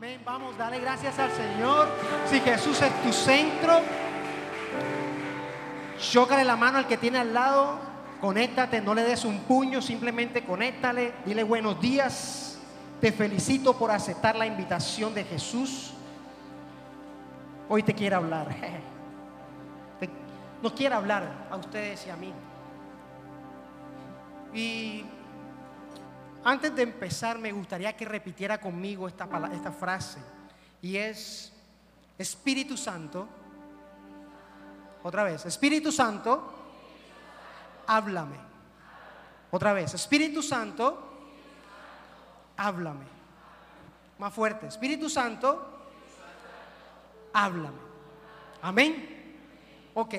Amén. Vamos, dale gracias al Señor. Si Jesús es tu centro, chócale la mano al que tiene al lado. Conéctate, no le des un puño, simplemente conéctale. Dile buenos días. Te felicito por aceptar la invitación de Jesús. Hoy te quiere hablar. Nos quiere hablar a ustedes y a mí. Y antes de empezar, me gustaría que repitiera conmigo esta, esta frase. Y es, Espíritu Santo, otra vez, Espíritu Santo, háblame. Otra vez, Espíritu Santo, háblame. Más fuerte, Espíritu Santo, háblame. Amén. Ok,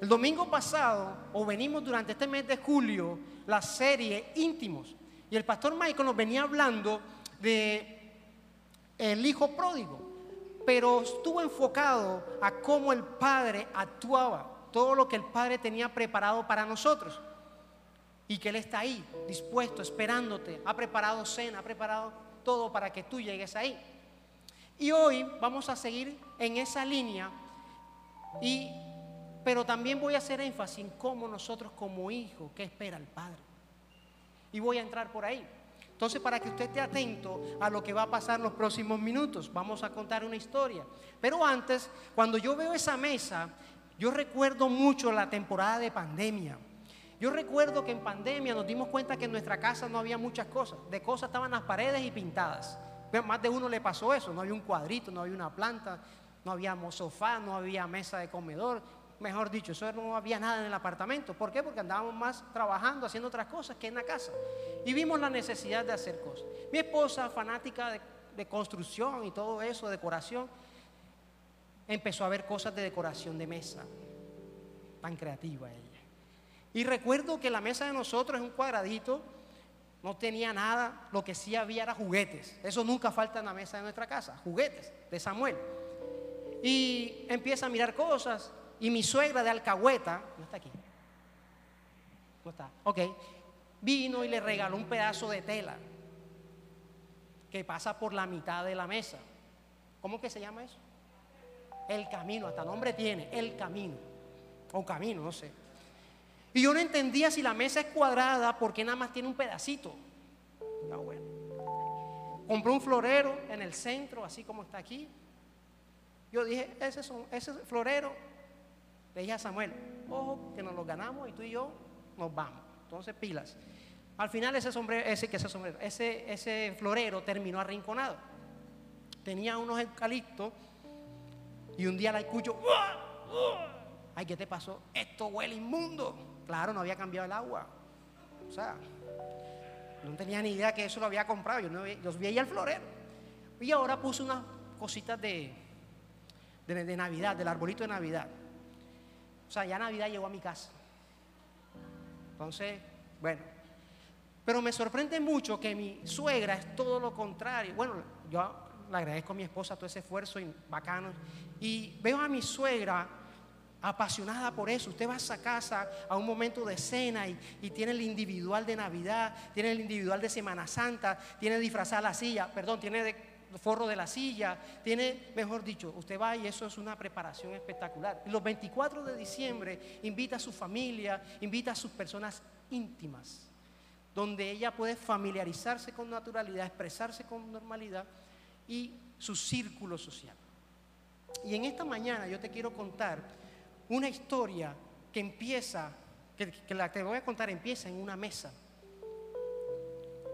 el domingo pasado, o venimos durante este mes de julio, la serie Íntimos. Y el pastor Michael nos venía hablando de el hijo pródigo, pero estuvo enfocado a cómo el padre actuaba, todo lo que el padre tenía preparado para nosotros. Y que Él está ahí, dispuesto, esperándote, ha preparado cena, ha preparado todo para que tú llegues ahí. Y hoy vamos a seguir en esa línea y pero también voy a hacer énfasis en cómo nosotros como hijos, qué espera el Padre. Y voy a entrar por ahí. Entonces, para que usted esté atento a lo que va a pasar en los próximos minutos, vamos a contar una historia. Pero antes, cuando yo veo esa mesa, yo recuerdo mucho la temporada de pandemia. Yo recuerdo que en pandemia nos dimos cuenta que en nuestra casa no había muchas cosas. De cosas estaban las paredes y pintadas. Más de uno le pasó eso. No había un cuadrito, no había una planta, no había sofá, no había mesa de comedor. Mejor dicho, eso no había nada en el apartamento. ¿Por qué? Porque andábamos más trabajando, haciendo otras cosas que en la casa. Y vimos la necesidad de hacer cosas. Mi esposa, fanática de, construcción y todo eso, decoración, empezó a ver cosas de decoración de mesa. Tan creativa ella. Y recuerdo que la mesa de nosotros es un cuadradito, no tenía nada, lo que sí había era juguetes. Eso nunca falta en la mesa de nuestra casa, juguetes de Samuel. Y empieza a mirar cosas y mi suegra de Alcahueta, no está aquí, no está, ok, vino y le regaló un pedazo de tela que pasa por la mitad de la mesa. ¿Cómo que se llama eso? El camino, hasta nombre tiene, el camino. O camino, no sé. Y yo no entendía si la mesa es cuadrada porque nada más tiene un pedacito. Está bueno. Compré un florero en el centro, así como está aquí. Yo dije, ese, son, ese florero, le dije a Samuel, ojo, que nos lo ganamos y tú y yo nos vamos. Entonces, pilas. Al final ese sombrero, ese que ese sombrero, ese, ese florero terminó arrinconado. Tenía unos eucaliptos y un día la escucho, ¡Uah! Ay, ¿qué te pasó? Esto huele inmundo. Claro, no había cambiado el agua. O sea, no tenía ni idea que eso lo había comprado. Yo, no, vi- yo veía el florero. Y ahora puse unas cositas de, de, de Navidad, del arbolito de Navidad. O sea, ya Navidad llegó a mi casa. Entonces, bueno. Pero me sorprende mucho que mi suegra es todo lo contrario. Bueno, yo le agradezco a mi esposa todo ese esfuerzo y bacano. Y veo a mi suegra apasionada por eso. Usted va a esa casa a un momento de cena y, y tiene el individual de Navidad, tiene el individual de Semana Santa, tiene disfrazada la silla, perdón, tiene de forro de la silla, tiene, mejor dicho, usted va y eso es una preparación espectacular. Los 24 de diciembre invita a su familia, invita a sus personas íntimas, donde ella puede familiarizarse con naturalidad, expresarse con normalidad y su círculo social. Y en esta mañana yo te quiero contar una historia que empieza, que, que la que te voy a contar empieza en una mesa,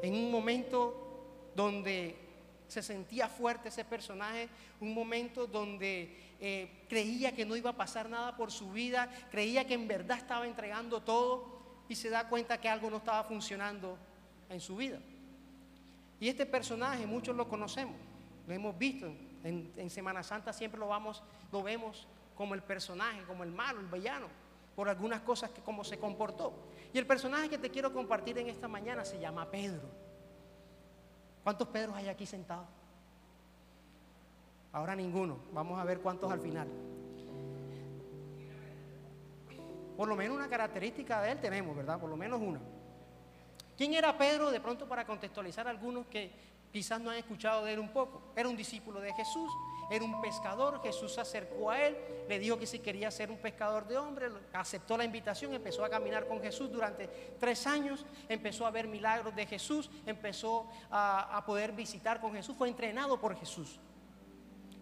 en un momento donde se sentía fuerte ese personaje, un momento donde eh, creía que no iba a pasar nada por su vida, creía que en verdad estaba entregando todo y se da cuenta que algo no estaba funcionando en su vida. Y este personaje muchos lo conocemos, lo hemos visto en, en Semana Santa siempre lo vamos, lo vemos como el personaje, como el malo, el villano, por algunas cosas que como se comportó. Y el personaje que te quiero compartir en esta mañana se llama Pedro. ¿Cuántos Pedros hay aquí sentados? Ahora ninguno. Vamos a ver cuántos al final. Por lo menos una característica de él tenemos, ¿verdad? Por lo menos una. ¿Quién era Pedro? De pronto para contextualizar a algunos que quizás no han escuchado de él un poco. Era un discípulo de Jesús, era un pescador. Jesús se acercó a él, le dijo que si quería ser un pescador de hombres, aceptó la invitación, empezó a caminar con Jesús durante tres años, empezó a ver milagros de Jesús, empezó a, a poder visitar con Jesús, fue entrenado por Jesús.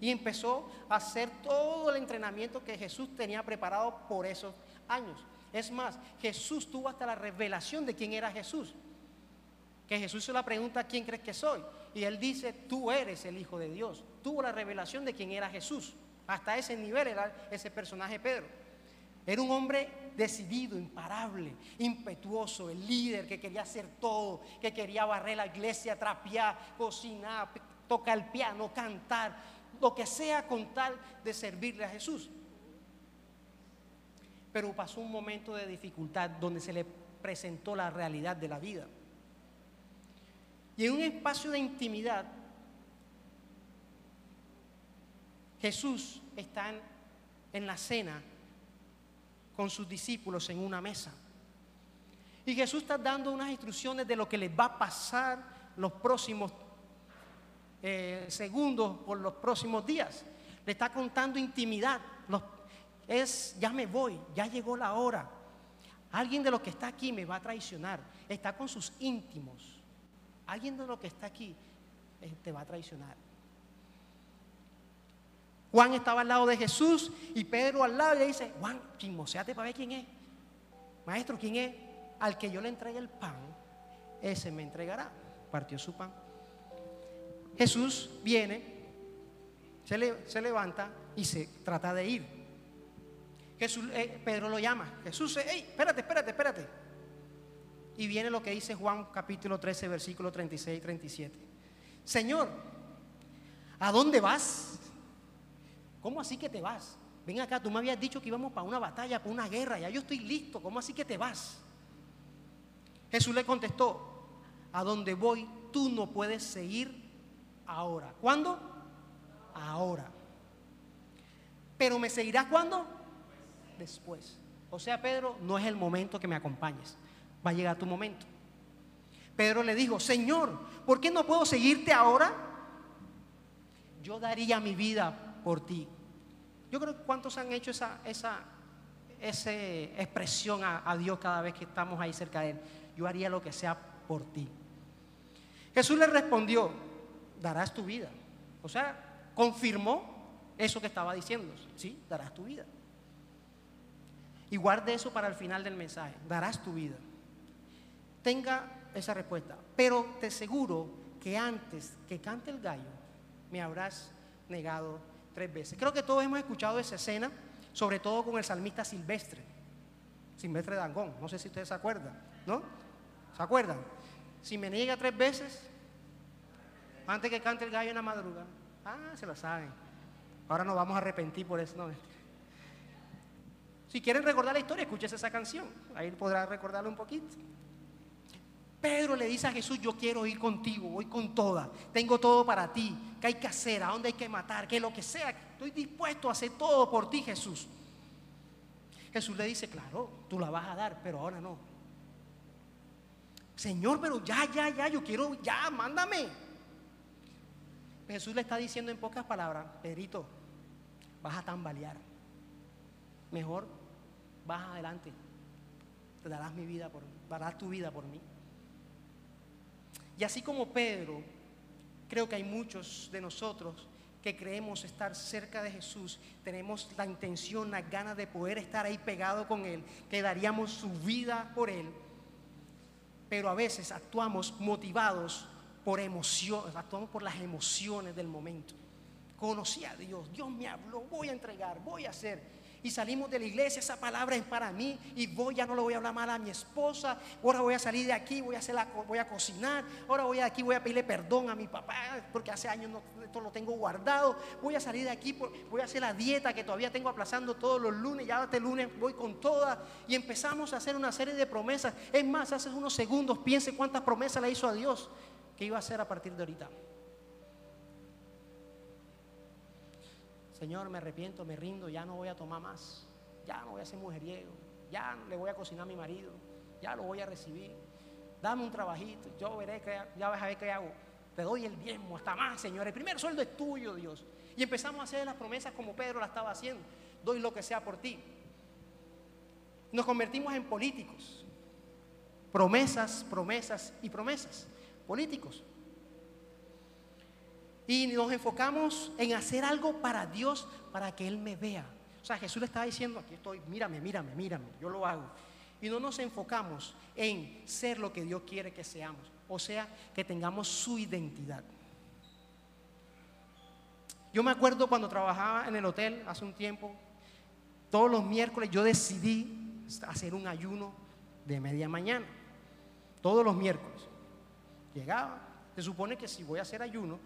Y empezó a hacer todo el entrenamiento que Jesús tenía preparado por esos años. Es más, Jesús tuvo hasta la revelación de quién era Jesús. Que Jesús se la pregunta, ¿quién crees que soy? Y él dice, tú eres el Hijo de Dios. Tuvo la revelación de quién era Jesús. Hasta ese nivel era ese personaje Pedro. Era un hombre decidido, imparable, impetuoso, el líder que quería hacer todo, que quería barrer la iglesia, trapear, cocinar, tocar el piano, cantar, lo que sea con tal de servirle a Jesús. Pero pasó un momento de dificultad donde se le presentó la realidad de la vida. Y en un espacio de intimidad, Jesús está en, la cena con sus discípulos en una mesa. Y Jesús está dando unas instrucciones de lo que les va a pasar los próximos eh, segundos por los próximos días. Le está contando intimidad. es, ya me voy, ya llegó la hora. Alguien de los que está aquí me va a traicionar. Está con sus íntimos. Alguien de los que está aquí eh, te va a traicionar. Juan estaba al lado de Jesús y Pedro al lado y le dice, Juan, chismoseate para ver quién es. Maestro, ¿quién es? Al que yo le entregue el pan, ese me entregará. Partió su pan. Jesús viene, se, levanta y se trata de ir. Jesús, eh, Pedro lo llama. Jesús, hey, espérate, espérate, espérate. Y viene lo que dice Juan capítulo 13, versículo 36 y 37. Señor, ¿a dónde vas? ¿Cómo así que te vas? Ven acá, tú me habías dicho que íbamos para una batalla, para una guerra, ya yo estoy listo, ¿cómo así que te vas? Jesús le contestó, a dónde voy tú no puedes seguir ahora. ¿Cuándo? Ahora. Pero me seguirás cuándo? Después. O sea, Pedro, no es el momento que me acompañes va a llegar tu momento. Pedro le dijo, Señor, ¿por qué no puedo seguirte ahora? Yo daría mi vida por ti. Yo creo que cuántos han hecho esa, esa, expresión a, a Dios cada vez que estamos ahí cerca de Él. Yo haría lo que sea por ti. Jesús le respondió, darás tu vida. O sea, confirmó eso que estaba diciendo. Sí, darás tu vida. Y guarde eso para el final del mensaje. Darás tu vida tenga esa respuesta. Pero te aseguro que antes que cante el gallo, me habrás negado tres veces. Creo que todos hemos escuchado esa escena, sobre todo con el salmista Silvestre, Silvestre Dangón. No sé si ustedes se acuerdan, ¿no? ¿Se acuerdan? Si me niega tres veces, antes que cante el gallo en la madrugada. Ah, se lo saben. Ahora nos vamos a arrepentir por eso. Si quieren recordar la historia, escuchen esa canción. Ahí podrá recordarlo un poquito. Pedro le dice a Jesús, yo quiero ir contigo, voy con toda, tengo todo para ti, ¿qué hay que hacer? ¿A dónde hay que matar? Que lo que sea, estoy dispuesto a hacer todo por ti, Jesús. Jesús le dice, claro, tú la vas a dar, pero ahora no. Señor, pero ya, ya, ya, yo quiero, ya, mándame. Jesús le está diciendo en pocas palabras, Pedrito, vas a tambalear. Mejor vas adelante. Te darás mi vida por darás tu vida por mí. Y así como Pedro, creo que hay muchos de nosotros que creemos estar cerca de Jesús, tenemos la intención, las ganas de poder estar ahí pegado con Él, que daríamos su vida por Él, pero a veces actuamos motivados por emociones, actuamos por las emociones del momento. Conocí a Dios, Dios me habló, voy a entregar, voy a hacer y salimos de la iglesia, esa palabra es para mí y voy, ya no le voy a hablar mal a mi esposa, ahora voy a salir de aquí, voy a, hacer la, voy a cocinar, ahora voy a aquí, voy a pedirle perdón a mi papá porque hace años esto lo tengo guardado, voy a salir de aquí, voy a hacer la dieta que todavía tengo aplazando todos los lunes, ya este lunes voy con toda y empezamos a hacer una serie de promesas. Es más, hace unos segundos piense cuántas promesas le hizo a Dios que iba a hacer a partir de ahorita. Señor, me arrepiento, me rindo, ya no voy a tomar más, ya no voy a ser mujeriego, ya le voy a cocinar a mi marido, ya lo voy a recibir. Dame un trabajito, yo veré, que, ya vas a ver qué hago. te doy el diezmo, hasta más, Señor. El primer sueldo es tuyo, Dios. Y empezamos a hacer las promesas como Pedro la estaba haciendo. Doy lo que sea por ti. Nos convertimos en políticos. Promesas, promesas y promesas. Políticos. Y nos enfocamos en hacer algo para Dios, para que Él me vea. O sea, Jesús le estaba diciendo, aquí estoy, mírame, mírame, mírame, yo lo hago. Y no nos enfocamos en ser lo que Dios quiere que seamos. O sea, que tengamos su identidad. Yo me acuerdo cuando trabajaba en el hotel hace un tiempo, todos los miércoles yo decidí hacer un ayuno de media mañana. Todos los miércoles. Llegaba. Se supone que si voy a hacer ayuno,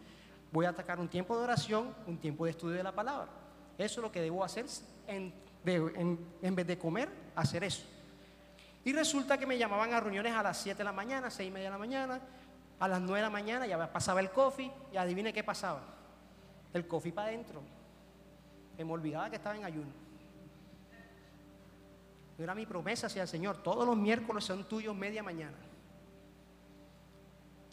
voy a atacar un tiempo de oración, un tiempo de estudio de la palabra. Eso es lo que debo hacer en, en vez de comer, hacer eso. Y resulta que me llamaban a reuniones a las 7 de la mañana, 6 y media de la mañana, a las 9 de la mañana ya pasaba el coffee y adivine qué pasaba. El coffee para adentro. me olvidaba que estaba en ayuno. No era mi promesa hacia el Señor. Todos los miércoles son tuyos media mañana.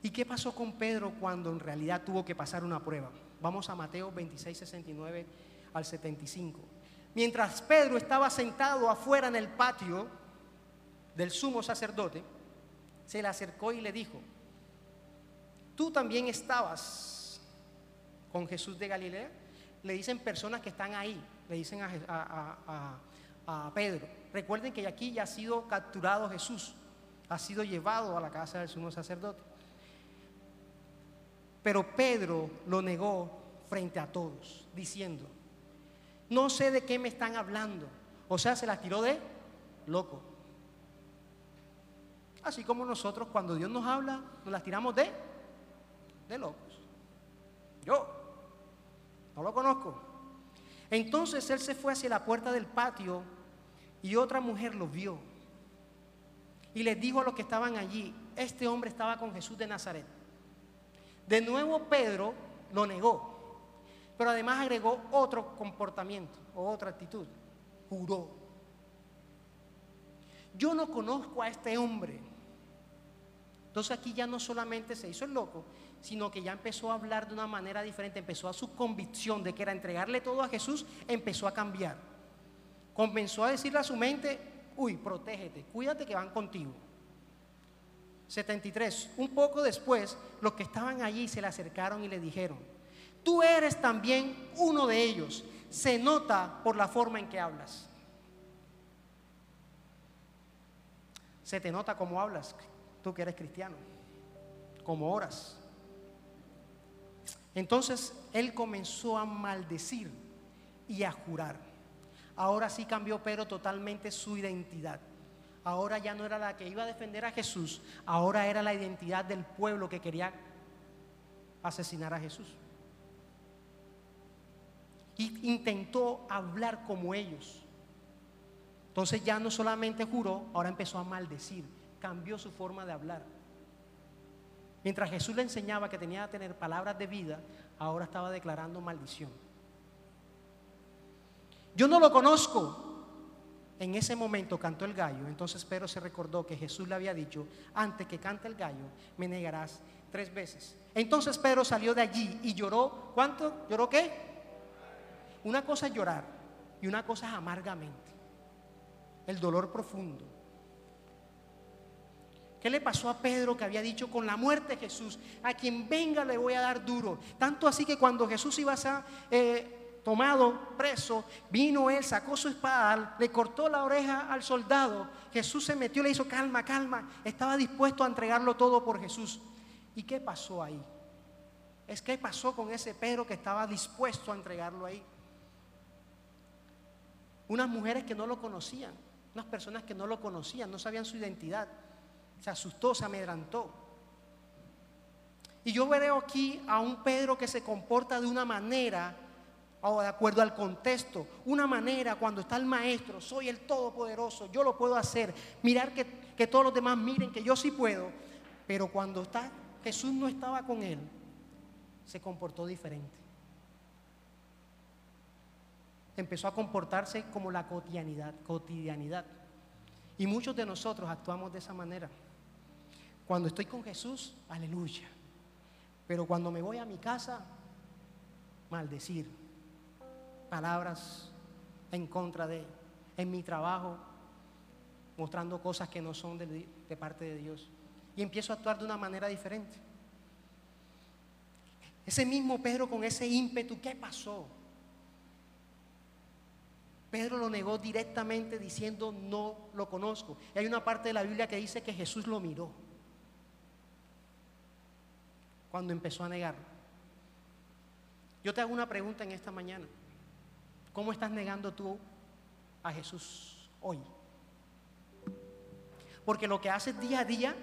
¿Y qué pasó con Pedro cuando en realidad tuvo que pasar una prueba? Vamos a Mateo 26, 69 al 75. Mientras Pedro estaba sentado afuera en el patio, del sumo sacerdote, se le acercó y le dijo, tú también estabas con Jesús de Galilea. Le dicen personas que están ahí, le dicen a, Pedro. Recuerden que aquí ya ha sido capturado Jesús, ha sido llevado a la casa del sumo sacerdote. Pero Pedro lo negó frente a todos, diciendo, no sé de qué me están hablando. O sea, se la tiró de loco. Así como nosotros cuando Dios nos habla, nos las tiramos de, de locos. Yo no lo conozco. Entonces él se fue hacia la puerta del patio y otra mujer lo vio. Y les dijo a los que estaban allí, este hombre estaba con Jesús de Nazaret. De nuevo Pedro lo negó, pero además agregó otro comportamiento o otra actitud. Juró. Yo no conozco a este hombre. Entonces aquí ya no solamente se hizo el loco, sino que ya empezó a hablar de una manera diferente, empezó a su convicción de que era entregarle todo a Jesús, empezó a cambiar. Comenzó a decirle a su mente, uy, protégete, cuídate que van contigo. 73. Un poco después, los que estaban allí se le acercaron y le dijeron, tú eres también uno de ellos, se nota por la forma en que hablas. Se te nota cómo hablas, tú que eres cristiano, como oras. Entonces él comenzó a maldecir y a jurar. Ahora sí cambió Pedro totalmente su identidad. Ahora ya no era la que iba a defender a Jesús, ahora era la identidad del pueblo que quería asesinar a Jesús. Y intentó hablar como ellos. Entonces ya no solamente juró, ahora empezó a maldecir cambió su forma de hablar. Mientras Jesús le enseñaba que tenía que tener palabras de vida, ahora estaba declarando maldición. Yo no lo conozco. En ese momento cantó el gallo, entonces Pedro se recordó que Jesús le había dicho, antes que cante el gallo, me negarás tres veces. Entonces Pedro salió de allí y lloró. ¿Cuánto? ¿Lloró qué? Una cosa es llorar y una cosa es amargamente. El dolor profundo. ¿Qué le pasó a Pedro que había dicho con la muerte de Jesús? A quien venga le voy a dar duro. Tanto así que cuando Jesús iba a eh, tomado preso, vino él, sacó su espada, le cortó la oreja al soldado. Jesús se metió, le hizo calma, calma. Estaba dispuesto a entregarlo todo por Jesús. ¿Y qué pasó ahí? Es que pasó con ese Pedro que estaba dispuesto a entregarlo ahí. Unas mujeres que no lo conocían, unas personas que no lo conocían, no sabían su identidad se asustó, se amedrantó. Y yo veo aquí a un Pedro que se comporta de una manera, o de acuerdo al contexto, una manera cuando está el maestro, soy el todopoderoso, yo lo puedo hacer, mirar que, que todos los demás miren que yo sí puedo, pero cuando está Jesús no estaba con él, se comportó diferente. Empezó a comportarse como la cotidianidad, cotidianidad. Y muchos de nosotros actuamos de esa manera. Cuando estoy con Jesús, aleluya. Pero cuando me voy a mi casa, maldecir, palabras en contra de, en mi trabajo, mostrando cosas que no son de, de parte de Dios. Y empiezo a actuar de una manera diferente. Ese mismo Pedro con ese ímpetu, ¿qué pasó? Pedro lo negó directamente diciendo, no lo conozco. Y hay una parte de la Biblia que dice que Jesús lo miró cuando empezó a negar. Yo te hago una pregunta en esta mañana. ¿Cómo estás negando tú a Jesús hoy? Porque lo que haces día a día,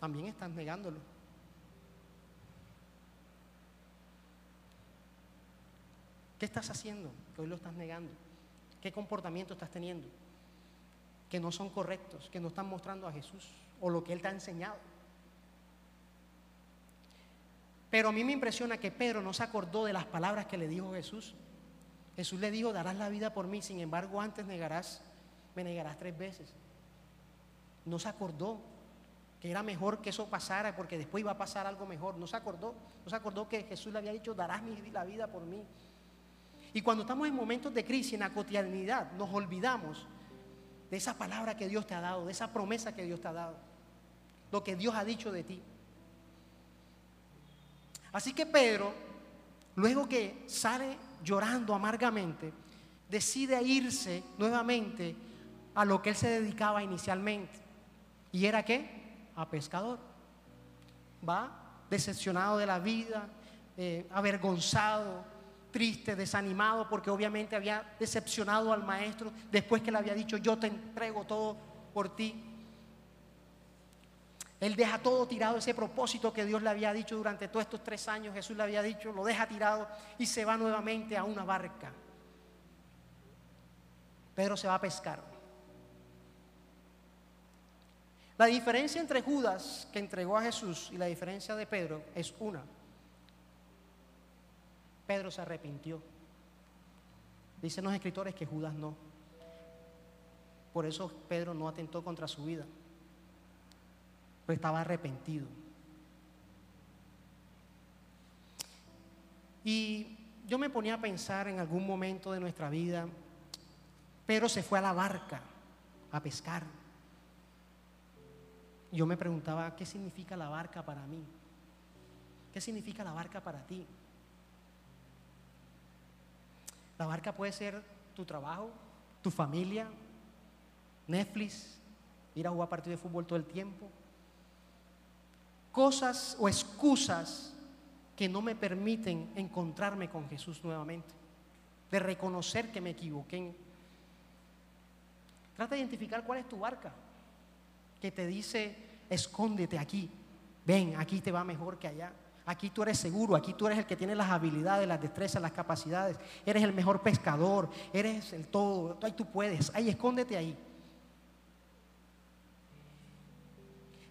también estás negándolo. ¿Qué estás haciendo que hoy lo estás negando? ¿Qué comportamiento estás teniendo? Que no son correctos, que no están mostrando a Jesús o lo que Él te ha enseñado. Pero a mí me impresiona que Pedro no se acordó de las palabras que le dijo Jesús. Jesús le dijo, darás la vida por mí, sin embargo antes negarás, me negarás tres veces. No se acordó que era mejor que eso pasara porque después iba a pasar algo mejor. No se acordó, no se acordó que Jesús le había dicho, darás la vida por mí. Y cuando estamos en momentos de crisis, en la cotidianidad, nos olvidamos de esa palabra que Dios te ha dado, de esa promesa que Dios te ha dado, lo que Dios ha dicho de ti. Así que Pedro, luego que sale llorando amargamente, decide irse nuevamente a lo que él se dedicaba inicialmente. ¿Y era qué? A pescador. Va decepcionado de la vida, eh, avergonzado, triste, desanimado, porque obviamente había decepcionado al maestro después que le había dicho, yo te entrego todo por ti. Él deja todo tirado, ese propósito que Dios le había dicho durante todos estos tres años, Jesús le había dicho, lo deja tirado y se va nuevamente a una barca. Pedro se va a pescar. La diferencia entre Judas, que entregó a Jesús, y la diferencia de Pedro es una. Pedro se arrepintió. Dicen los escritores que Judas no. Por eso Pedro no atentó contra su vida. Pues estaba arrepentido. Y yo me ponía a pensar en algún momento de nuestra vida, Pedro se fue a la barca a pescar. Yo me preguntaba, ¿qué significa la barca para mí? ¿Qué significa la barca para ti? La barca puede ser tu trabajo, tu familia, Netflix, ir a jugar partido de fútbol todo el tiempo. Cosas o excusas que no me permiten encontrarme con Jesús nuevamente, de reconocer que me equivoqué. Trata de identificar cuál es tu barca, que te dice, escóndete aquí, ven, aquí te va mejor que allá. Aquí tú eres seguro, aquí tú eres el que tiene las habilidades, las destrezas, las capacidades. Eres el mejor pescador, eres el todo. Ahí tú puedes, ahí escóndete ahí.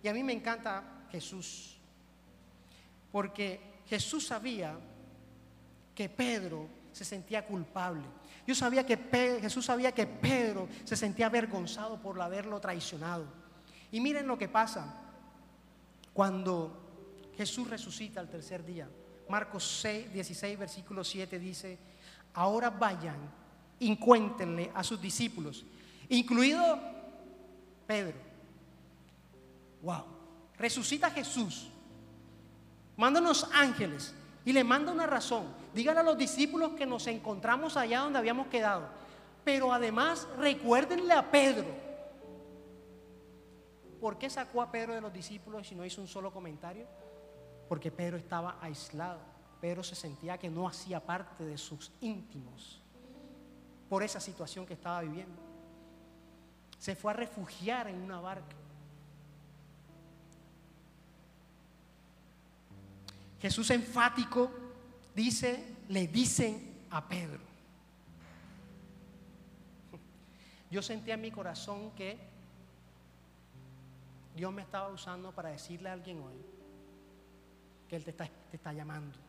Y a mí me encanta Jesús, porque Jesús sabía que Pedro se sentía culpable. Yo sabía que Jesús sabía que Pedro se sentía avergonzado por haberlo traicionado. Y miren lo que pasa cuando Jesús resucita al tercer día. Marcos 6, 16, versículo 7 dice, ahora vayan y cuéntenle a sus discípulos, incluido Pedro. Wow, resucita Jesús, mándanos ángeles y le manda una razón. Díganle a los discípulos que nos encontramos allá donde habíamos quedado. Pero además recuérdenle a Pedro. ¿Por qué sacó a Pedro de los discípulos y no hizo un solo comentario? porque Pedro estaba aislado. Pedro se sentía que no hacía parte de sus íntimos por esa situación que estaba viviendo. Se fue a refugiar en una barca. Jesús enfático dice, le dicen a Pedro. Yo sentía en mi corazón que Dios me estaba usando para decirle a alguien hoy, él te está, te está llamando.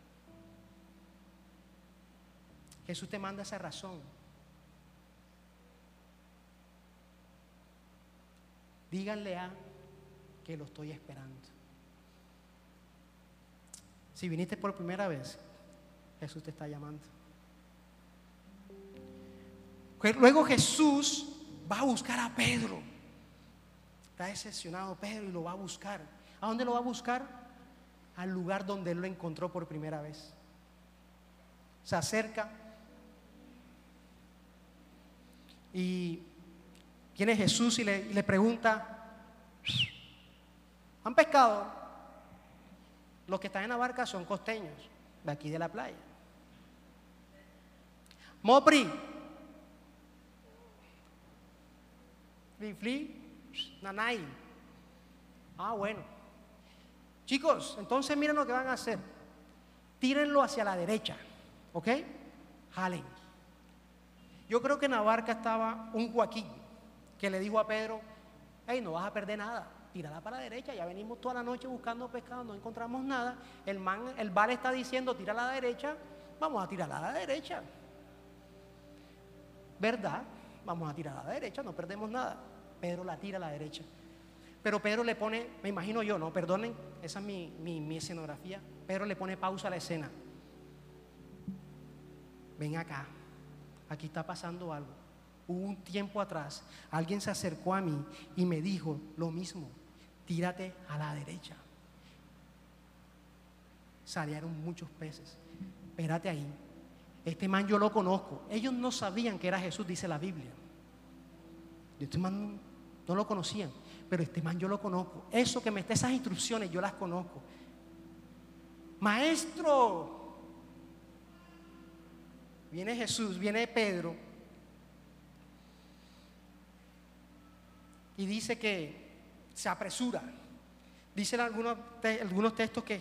Jesús te manda esa razón. Díganle a que lo estoy esperando. Si viniste por primera vez, Jesús te está llamando. Luego Jesús va a buscar a Pedro. Está decepcionado Pedro y lo va a buscar. ¿A dónde lo va a buscar? Al lugar donde él lo encontró por primera vez. Se acerca y viene Jesús y le, y le pregunta, ¿han pescado? Los que están en la barca son costeños, de aquí de la playa. Mopri, Fli, Nanay. Ah, bueno. Chicos, entonces miren lo que van a hacer. Tírenlo hacia la derecha, ¿ok? Jalen. Yo creo que en la barca estaba un Joaquín que le dijo a Pedro, hey, no vas a perder nada, tírala para la derecha, ya venimos toda la noche buscando pescado, no encontramos nada. El man, el bar está diciendo, tira a la derecha, vamos a tirarla a la derecha. ¿Verdad? Vamos a tirar a la derecha, no perdemos nada. Pedro la tira a la derecha. Pero Pedro le pone, me imagino yo, ¿no? Perdonen, esa es mi, mi escenografía. Pedro le pone pausa a la escena. Ven acá, aquí está pasando algo. Hubo un tiempo atrás, alguien se acercó a mí y me dijo lo mismo, tírate a la derecha. Salieron muchos peces. Espérate ahí. Este man yo lo conozco. Ellos no sabían que era Jesús, dice la Biblia. Este man no lo conocían, pero este man yo lo conozco. Eso que me está, esas instrucciones yo las conozco. Maestro, viene Jesús, viene Pedro y dice que se apresura. Dicen algunos, algunos textos que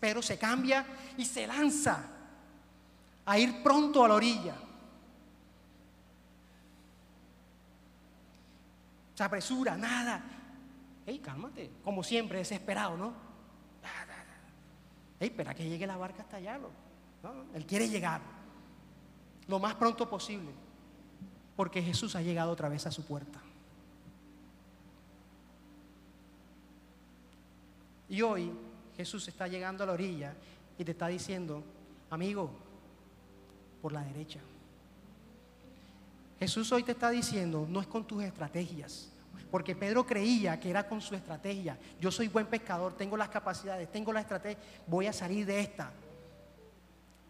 Pedro se cambia y se lanza a ir pronto a la orilla. se apresura, nada. Ey, cálmate, como siempre, desesperado, ¿no? Ey, espera que llegue la barca hasta allá. ¿no? Él quiere llegar lo más pronto posible, porque Jesús ha llegado otra vez a su puerta. Y hoy Jesús está llegando a la orilla y te está diciendo, amigo, por la derecha. Jesús hoy te está diciendo, no es con tus estrategias, porque Pedro creía que era con su estrategia. Yo soy buen pescador, tengo las capacidades, tengo la estrategia, voy a salir de esta.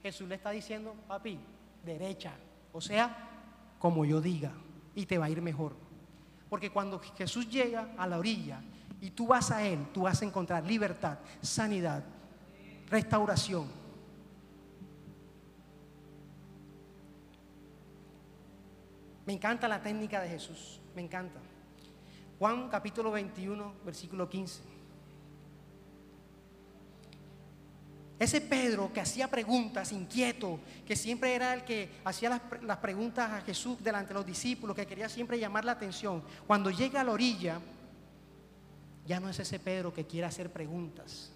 Jesús le está diciendo, papi, derecha, o sea, como yo diga, y te va a ir mejor. Porque cuando Jesús llega a la orilla y tú vas a Él, tú vas a encontrar libertad, sanidad, restauración. Me encanta la técnica de Jesús, me encanta. Juan capítulo 21, versículo 15. Ese Pedro que hacía preguntas, inquieto, que siempre era el que hacía las, preguntas a Jesús delante de los discípulos, que quería siempre llamar la atención, cuando llega a la orilla, ya no es ese Pedro que quiere hacer preguntas.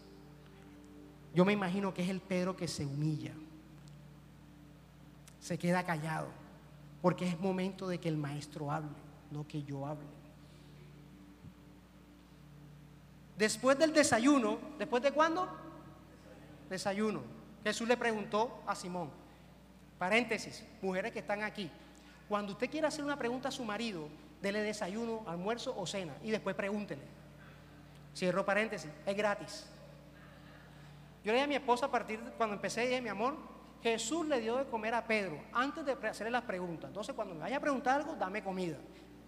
Yo me imagino que es el Pedro que se humilla, se queda callado porque es momento de que el maestro hable, no que yo hable. Después del desayuno, ¿después de cuándo? Desayuno. Jesús le preguntó a Simón, paréntesis, mujeres que están aquí, cuando usted quiera hacer una pregunta a su marido, dele desayuno, almuerzo o cena y después pregúntele. Cierro paréntesis, es gratis. Yo le dije a mi esposa a partir de cuando empecé, dije, mi amor, Jesús le dio de comer a Pedro antes de hacerle las preguntas. Entonces, cuando me vaya a preguntar algo, dame comida.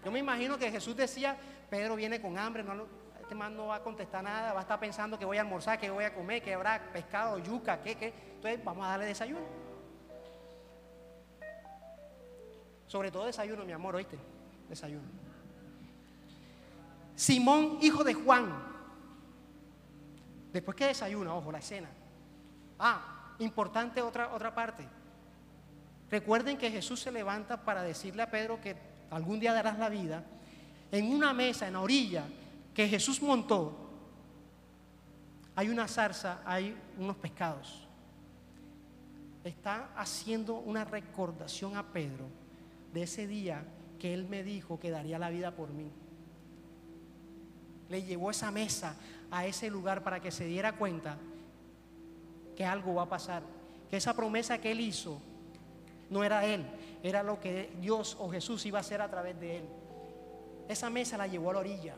Yo me imagino que Jesús decía, Pedro viene con hambre, no, este man no va a contestar nada, va a estar pensando que voy a almorzar, que voy a comer, que habrá pescado, yuca, qué, qué. Entonces, vamos a darle desayuno. Sobre todo desayuno, mi amor, oíste. Desayuno. Simón, hijo de Juan. Después que desayuna, ojo, la escena. Ah, importante otra, otra parte. Recuerden que Jesús se levanta para decirle a Pedro que algún día darás la vida. En una mesa, en la orilla que Jesús montó, hay una zarza, hay unos pescados. Está haciendo una recordación a Pedro de ese día que él me dijo que daría la vida por mí. Le llevó esa mesa a ese lugar para que se diera cuenta que algo va a pasar, que esa promesa que él hizo no era él, era lo que Dios o Jesús iba a hacer a través de él. Esa mesa la llevó a la orilla.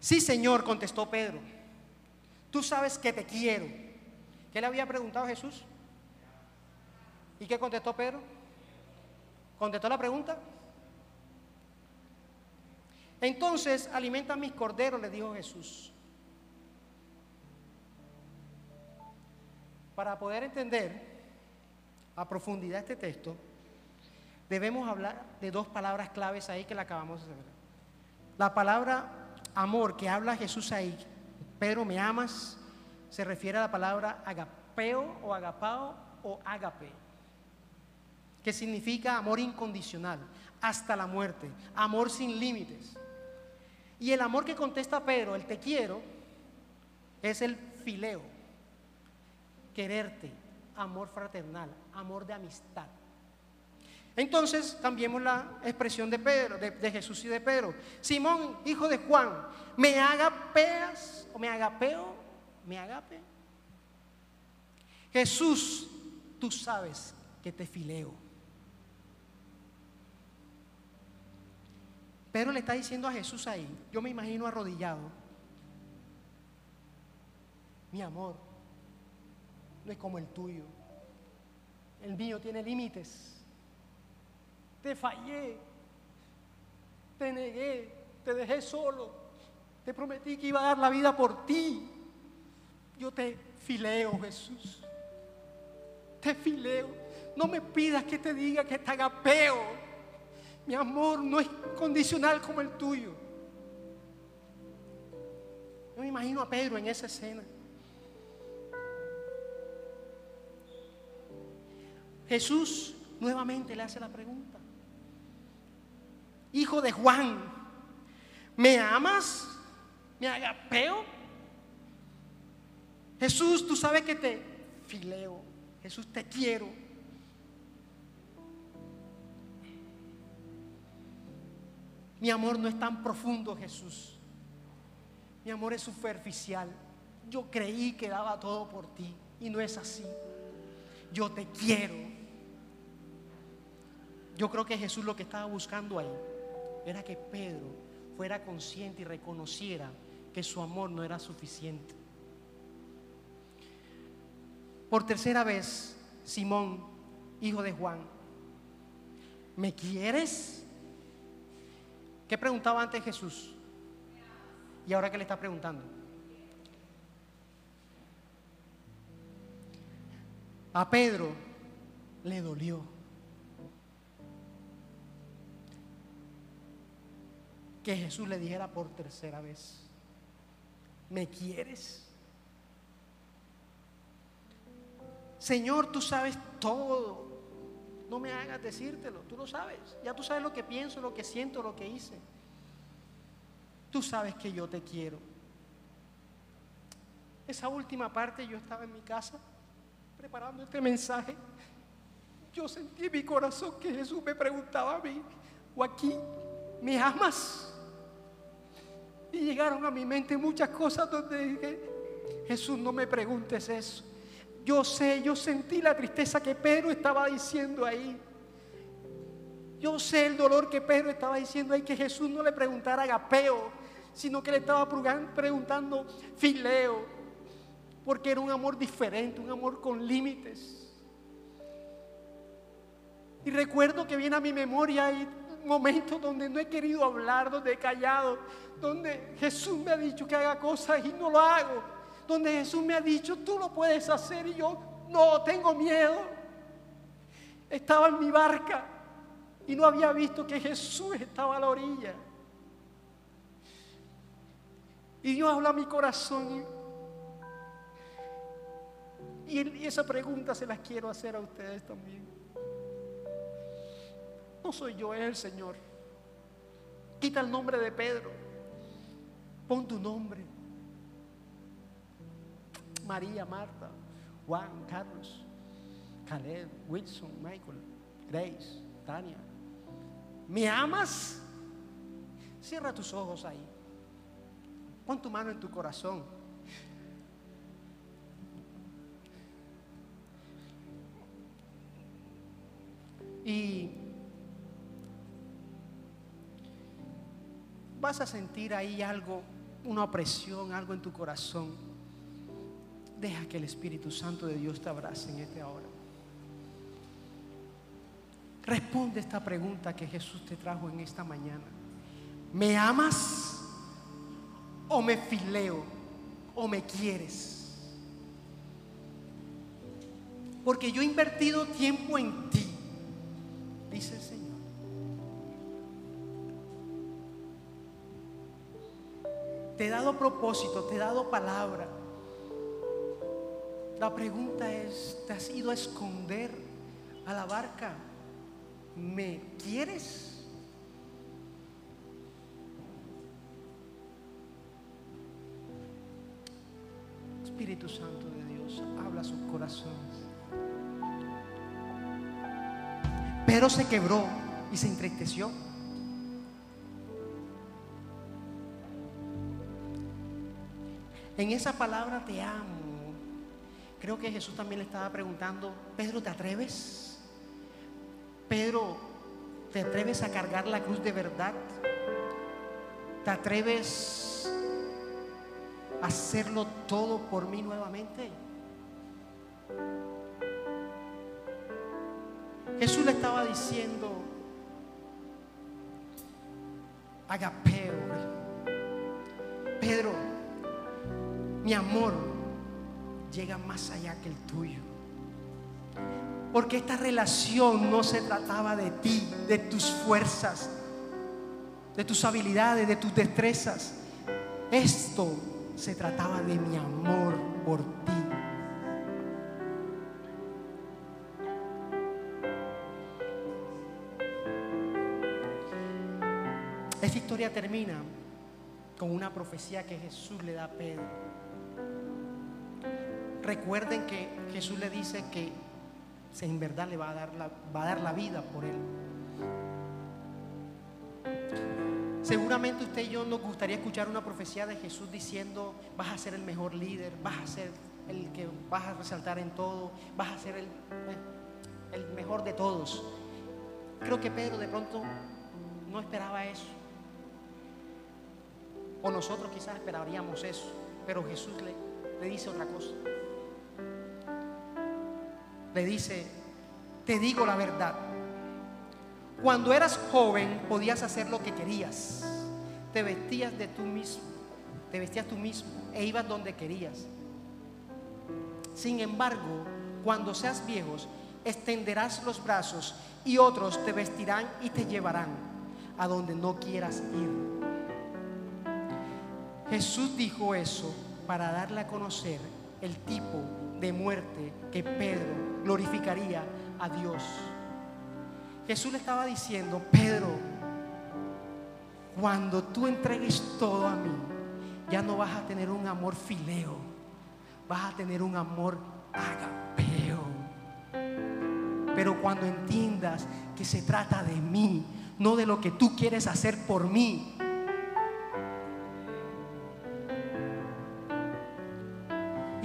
Sí, Señor, contestó Pedro. Tú sabes que te quiero. ¿Qué le había preguntado Jesús? ¿Y qué contestó Pedro? ¿Contestó la pregunta? Entonces, alimenta mis corderos, le dijo Jesús. Para poder entender a profundidad este texto, debemos hablar de dos palabras claves ahí que le acabamos de ver. La palabra amor que habla Jesús ahí, pero me amas, se refiere a la palabra agapeo o agapao o agape, que significa amor incondicional, hasta la muerte, amor sin límites. Y el amor que contesta Pedro, el te quiero, es el fileo, quererte, amor fraternal, amor de amistad. Entonces cambiemos la expresión de Pedro, de, Jesús y de Pedro. Simón, hijo de Juan, me agapeas o me agapeo, me agape. Jesús, tú sabes que te fileo. Pedro le está diciendo a Jesús ahí, yo me imagino arrodillado, mi amor no es como el tuyo, el mío tiene límites, te fallé, te negué, te dejé solo, te prometí que iba a dar la vida por ti, yo te fileo Jesús, te fileo, no me pidas que te diga que te agapeo mi amor no es condicional como el tuyo. Yo me imagino a Pedro en esa escena. Jesús nuevamente le hace la pregunta. Hijo de Juan, ¿me amas? ¿Me agapeo? Jesús, tú sabes que te fileo. Jesús, te quiero. Mi amor no es tan profundo, Jesús. Mi amor es superficial. Yo creí que daba todo por ti y no es así. Yo te quiero. Yo creo que Jesús lo que estaba buscando ahí era que Pedro fuera consciente y reconociera que su amor no era suficiente. Por tercera vez, Simón, hijo de Juan, ¿me quieres? ¿Qué preguntaba antes Jesús? ¿Y ahora qué le está preguntando? A Pedro le dolió. Que Jesús le dijera por tercera vez, ¿me quieres? Señor, tú sabes todo. No me hagas decírtelo, tú lo sabes. Ya tú sabes lo que pienso, lo que siento, lo que hice. Tú sabes que yo te quiero. Esa última parte yo estaba en mi casa preparando este mensaje. Yo sentí en mi corazón que Jesús me preguntaba a mí, Joaquín, ¿me amas? Y llegaron a mi mente muchas cosas donde dije, Jesús, no me preguntes eso. Yo sé, yo sentí la tristeza que Pedro estaba diciendo ahí. Yo sé el dolor que Pedro estaba diciendo ahí, que Jesús no le preguntara agapeo, sino que le estaba preguntando fileo, porque era un amor diferente, un amor con límites. Y recuerdo que viene a mi memoria hay momentos donde no he querido hablar, donde he callado, donde Jesús me ha dicho que haga cosas y no lo hago donde Jesús me ha dicho, tú lo puedes hacer y yo no tengo miedo. Estaba en mi barca y no había visto que Jesús estaba a la orilla. Y Dios habla a mi corazón. Y, esa pregunta se las quiero hacer a ustedes también. No soy yo, es el Señor. Quita el nombre de Pedro. Pon tu nombre. María, Marta, Juan, Carlos, Caleb, Wilson, Michael, Grace, Tania. ¿Me amas? Cierra tus ojos ahí. Pon tu mano en tu corazón. Y vas a sentir ahí algo, una opresión, algo en tu corazón. Deja que el Espíritu Santo de Dios te abrace en esta hora. Responde esta pregunta que Jesús te trajo en esta mañana. ¿Me amas o me fileo o me quieres? Porque yo he invertido tiempo en ti, dice el Señor. Te he dado propósito, te he dado palabra. La pregunta es, ¿te has ido a esconder a la barca? ¿Me quieres? Espíritu Santo de Dios, habla sus corazones. Pero se quebró y se entristeció. En esa palabra te amo. Creo que Jesús también le estaba preguntando, Pedro, ¿te atreves? Pedro, ¿te atreves a cargar la cruz de verdad? ¿Te atreves a hacerlo todo por mí nuevamente? Jesús le estaba diciendo, agapeo, Pedro, mi amor llega más allá que el tuyo. Porque esta relación no se trataba de ti, de tus fuerzas, de tus habilidades, de tus destrezas. Esto se trataba de mi amor por ti. Esta historia termina con una profecía que Jesús le da a Pedro. Recuerden que Jesús le dice que en verdad le va a dar la, va a dar la vida por él. Seguramente usted y yo nos gustaría escuchar una profecía de Jesús diciendo, vas a ser el mejor líder, vas a ser el que vas a resaltar en todo, vas a ser el, el mejor de todos. Creo que Pedro de pronto no esperaba eso. O nosotros quizás esperaríamos eso, pero Jesús le, le dice otra cosa. Le dice, te digo la verdad. Cuando eras joven podías hacer lo que querías. Te vestías de tú mismo, te vestías tú mismo e ibas donde querías. Sin embargo, cuando seas viejos, extenderás los brazos y otros te vestirán y te llevarán a donde no quieras ir. Jesús dijo eso para darle a conocer el tipo de muerte que Pedro glorificaría a Dios. Jesús le estaba diciendo, Pedro, cuando tú entregues todo a mí, ya no vas a tener un amor fileo, vas a tener un amor agapeo. Pero cuando entiendas que se trata de mí, no de lo que tú quieres hacer por mí,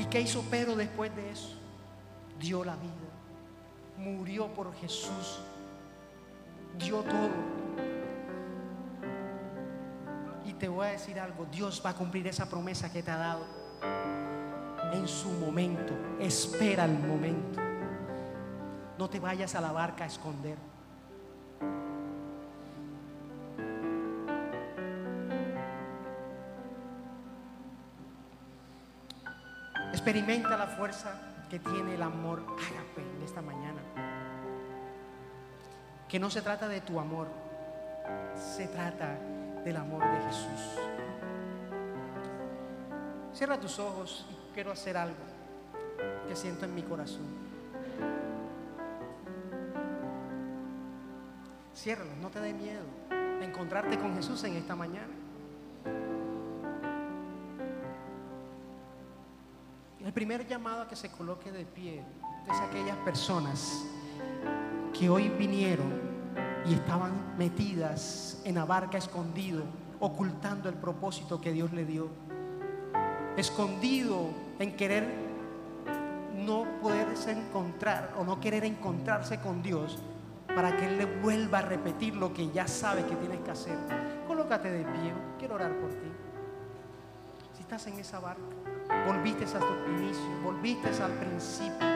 qué hizo Pedro después de eso? Dio la vida. Murió por Jesús. Dio todo. Y te voy a decir algo. Dios va a cumplir esa promesa que te ha dado. En su momento. Espera el momento. No te vayas a la barca a esconder. Experimenta la fuerza que tiene el amor ágape en esta mañana. Que no se trata de tu amor, se trata del amor de Jesús. Cierra tus ojos y quiero hacer algo que siento en mi corazón. Ciérralos, no te dé miedo de encontrarte con Jesús en esta mañana. El primer llamado a que se coloque de pie es aquellas personas que hoy vinieron y estaban metidas en la barca escondido ocultando el propósito que Dios le dio. Escondido en querer no poderse encontrar o no querer encontrarse con Dios para que Él le vuelva a repetir lo que ya sabe que tienes que hacer. Colócate de pie, quiero orar por ti. Si estás en esa barca, volviste a tu inicio, volviste al principio.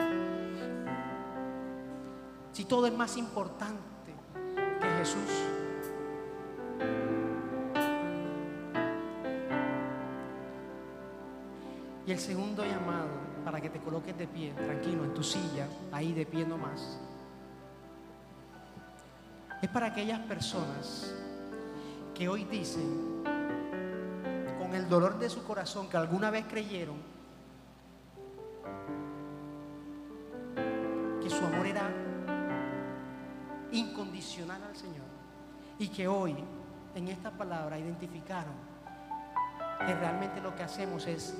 Si todo es más importante que Jesús. Y el segundo llamado para que te coloques de pie, tranquilo, en tu silla, ahí de pie nomás, es para aquellas personas que hoy dicen, el dolor de su corazón, que alguna vez creyeron que su amor era incondicional al Señor y que hoy en esta palabra identificaron que realmente lo que hacemos es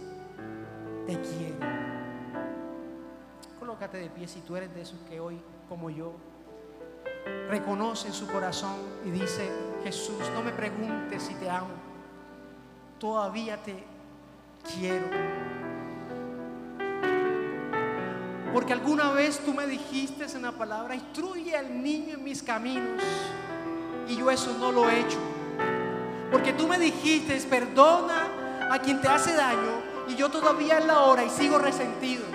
te quiero. Colócate de pie si tú eres de esos que hoy, como yo, reconoce en su corazón y dice, Jesús, no me preguntes si te amo, todavía te quiero. Porque alguna vez tú me dijiste en la palabra, instruye al niño en mis caminos. Y yo eso no lo he hecho. Porque tú me dijiste, perdona a quien te hace daño y yo todavía en la hora y sigo resentido.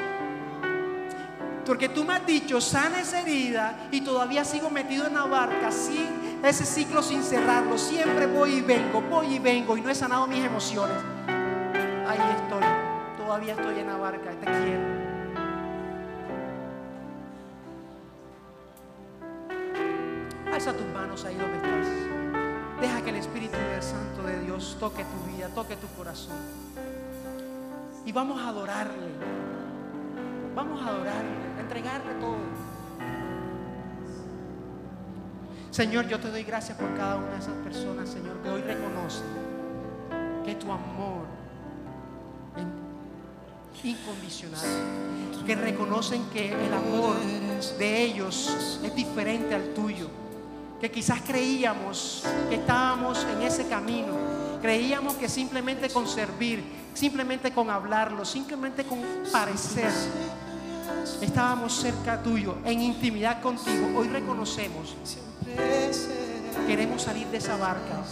Porque tú me has dicho, sana esa herida y todavía sigo metido en la barca, sin ese ciclo sin cerrarlo. Siempre voy y vengo, voy y vengo y no he sanado mis emociones. Ahí estoy, todavía estoy en la barca, te quiero. Alza tus manos ahí donde estás. Deja que el Espíritu Santo de Dios toque tu vida, toque tu corazón. Y vamos a adorarle. Vamos a adorarle, entregarle todo. Señor, yo te doy gracias por cada una de esas personas, Señor, que hoy reconocen que tu amor es incondicional, que reconocen que el amor de ellos es diferente al tuyo, que quizás creíamos que estábamos en ese camino, creíamos que simplemente con servir, simplemente con hablarlo, simplemente con parecer, estábamos cerca tuyo, en intimidad contigo. Hoy reconocemos, queremos salir de esa barca.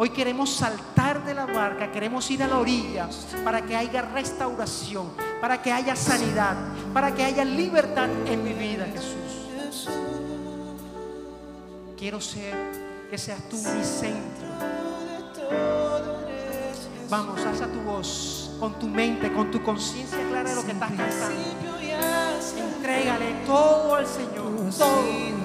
Hoy queremos saltar de la barca, queremos ir a la orilla para que haya restauración, para que haya sanidad, para que haya libertad en mi vida, Jesús. Quiero ser que seas tú mi centro. Vamos, alza tu voz con tu mente, con tu conciencia clara de lo que estás cantando. Entrégale todo al Señor. Todo.